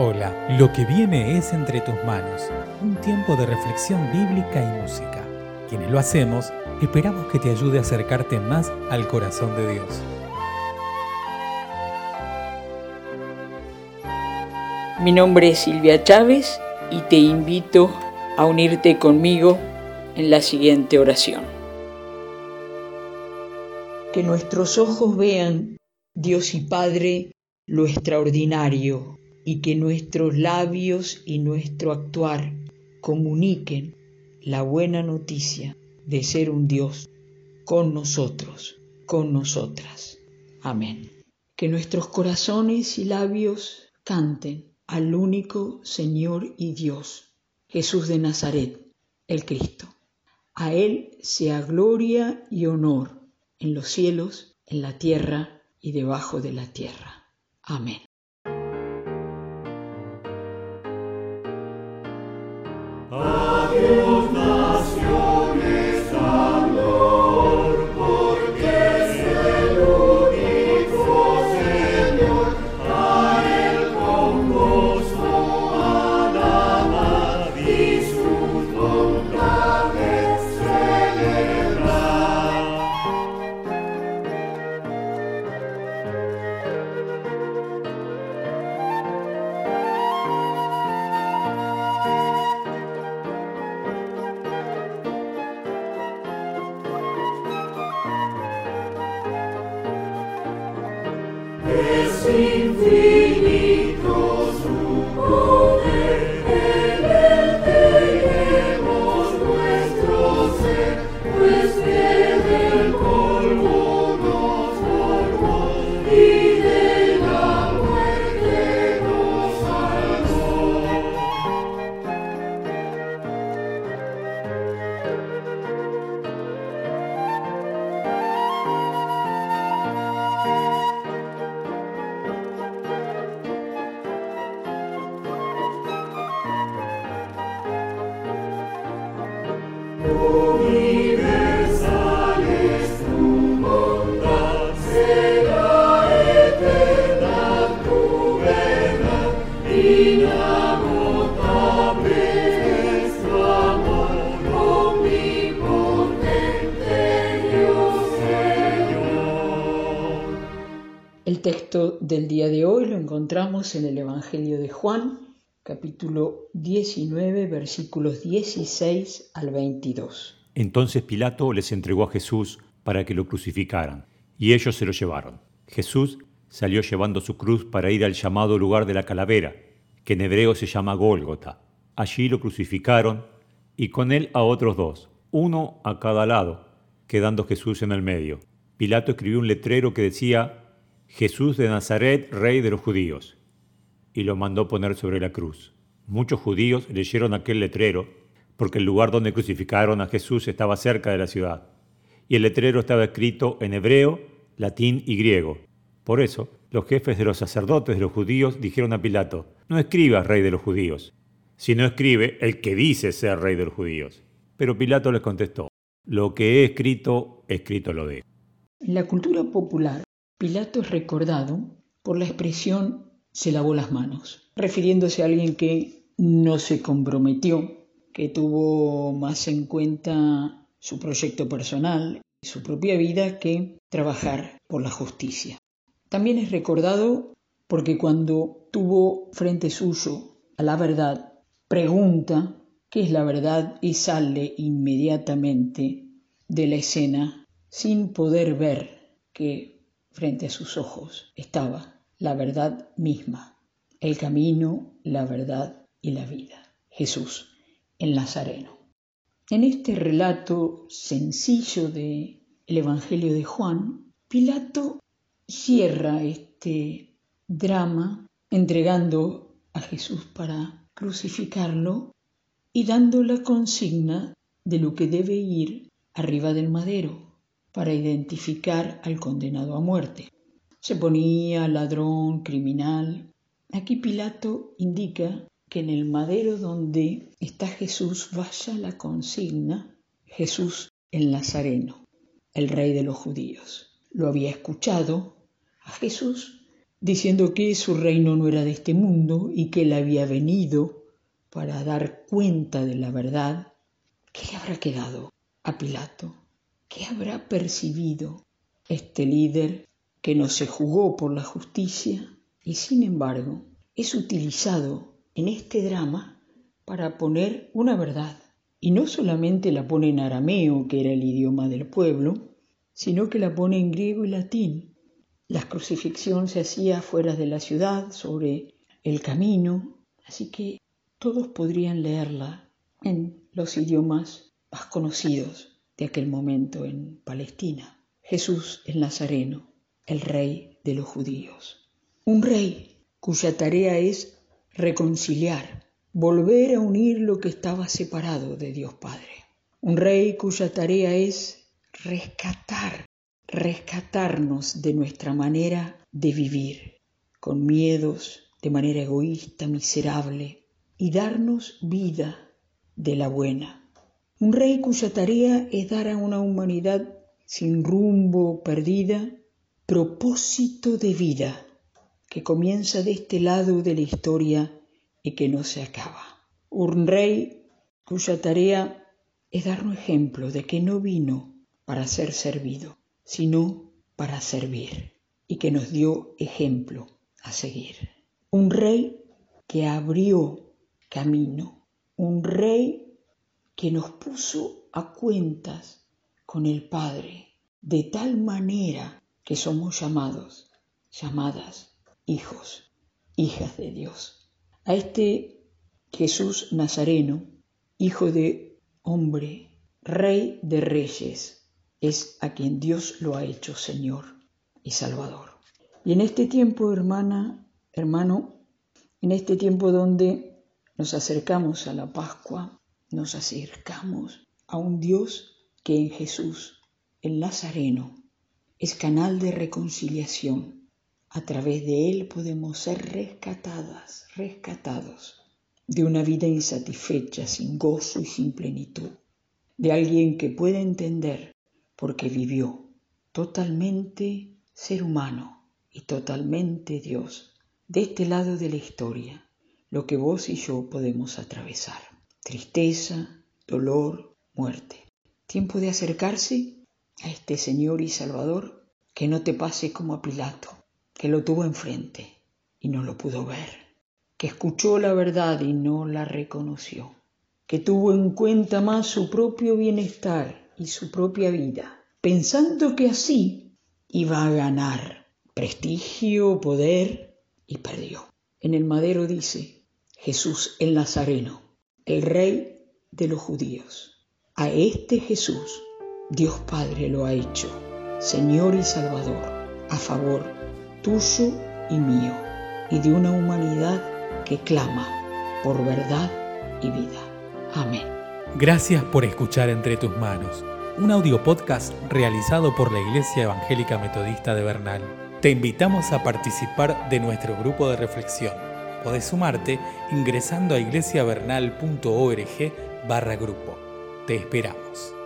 Hola, lo que viene es entre tus manos, un tiempo de reflexión bíblica y música. Quienes lo hacemos, esperamos que te ayude a acercarte más al corazón de Dios. Mi nombre es Silvia Chávez y te invito a unirte conmigo en la siguiente oración. Que nuestros ojos vean, Dios y Padre, lo extraordinario y que nuestros labios y nuestro actuar comuniquen la buena noticia de ser un Dios con nosotros, con nosotras. Amén. Que nuestros corazones y labios canten al único Señor y Dios, Jesús de Nazaret, el Cristo. A Él sea gloria y honor en los cielos, en la tierra y debajo de la tierra. Amén. El texto del día de hoy lo encontramos en el Evangelio de Juan, capítulo 19, versículos 16 al 22. Entonces Pilato les entregó a Jesús para que lo crucificaran, y ellos se lo llevaron. Jesús salió llevando su cruz para ir al llamado lugar de la calavera, que en hebreo se llama Gólgota. Allí lo crucificaron y con él a otros dos, uno a cada lado, quedando Jesús en el medio. Pilato escribió un letrero que decía, Jesús de Nazaret, rey de los judíos, y lo mandó poner sobre la cruz. Muchos judíos leyeron aquel letrero porque el lugar donde crucificaron a Jesús estaba cerca de la ciudad, y el letrero estaba escrito en hebreo, latín y griego. Por eso, los jefes de los sacerdotes de los judíos dijeron a Pilato, no escribas rey de los judíos, sino escribe el que dice ser rey de los judíos. Pero Pilato les contestó, lo que he escrito, escrito lo dejo. La cultura popular, Pilato es recordado por la expresión se lavó las manos, refiriéndose a alguien que no se comprometió, que tuvo más en cuenta su proyecto personal, su propia vida, que trabajar por la justicia. También es recordado porque cuando tuvo frente suyo a la verdad, pregunta qué es la verdad y sale inmediatamente de la escena sin poder ver que frente a sus ojos estaba la verdad misma, el camino, la verdad y la vida, Jesús, el Nazareno. En este relato sencillo del Evangelio de Juan, Pilato cierra este drama entregando a Jesús para crucificarlo y dando la consigna de lo que debe ir arriba del madero para identificar al condenado a muerte. Se ponía ladrón, criminal. Aquí Pilato indica que en el madero donde está Jesús vaya la consigna Jesús el Nazareno, el rey de los judíos. Lo había escuchado a Jesús diciendo que su reino no era de este mundo y que él había venido para dar cuenta de la verdad, ¿qué le habrá quedado a Pilato? ¿Qué habrá percibido este líder que no se jugó por la justicia y sin embargo es utilizado en este drama para poner una verdad? Y no solamente la pone en arameo, que era el idioma del pueblo, sino que la pone en griego y latín. La crucifixión se hacía fuera de la ciudad, sobre el camino, así que todos podrían leerla en los idiomas más conocidos de aquel momento en Palestina. Jesús el Nazareno, el rey de los judíos. Un rey cuya tarea es reconciliar, volver a unir lo que estaba separado de Dios Padre. Un rey cuya tarea es rescatar, rescatarnos de nuestra manera de vivir, con miedos, de manera egoísta, miserable, y darnos vida de la buena. Un rey cuya tarea es dar a una humanidad sin rumbo, perdida, propósito de vida que comienza de este lado de la historia y que no se acaba. Un rey cuya tarea es darnos ejemplo de que no vino para ser servido, sino para servir, y que nos dio ejemplo a seguir. Un rey que abrió camino, un rey que nos puso a cuentas con el Padre, de tal manera que somos llamados, llamadas hijos, hijas de Dios. A este Jesús Nazareno, hijo de hombre, rey de reyes, es a quien Dios lo ha hecho Señor y Salvador. Y en este tiempo, hermana, hermano, en este tiempo donde nos acercamos a la Pascua, nos acercamos a un Dios que en Jesús, el Nazareno, es canal de reconciliación. A través de Él podemos ser rescatadas, rescatados de una vida insatisfecha, sin gozo y sin plenitud, de alguien que puede entender porque vivió totalmente ser humano y totalmente Dios, de este lado de la historia lo que vos y yo podemos atravesar. Tristeza, dolor, muerte. Tiempo de acercarse a este Señor y Salvador que no te pase como a Pilato, que lo tuvo enfrente y no lo pudo ver, que escuchó la verdad y no la reconoció, que tuvo en cuenta más su propio bienestar y su propia vida, pensando que así iba a ganar prestigio, poder, y perdió. En el madero dice, Jesús el Nazareno, el Rey de los judíos. A este Jesús Dios Padre lo ha hecho, Señor y Salvador, a favor tuyo y mío, y de una humanidad que clama por verdad y vida. Amén. Gracias por escuchar Entre tus manos, un audio podcast realizado por la Iglesia Evangélica Metodista de Bernal. Te invitamos a participar de nuestro grupo de reflexión Podés sumarte ingresando a iglesiavernal.org barra grupo. Te esperamos.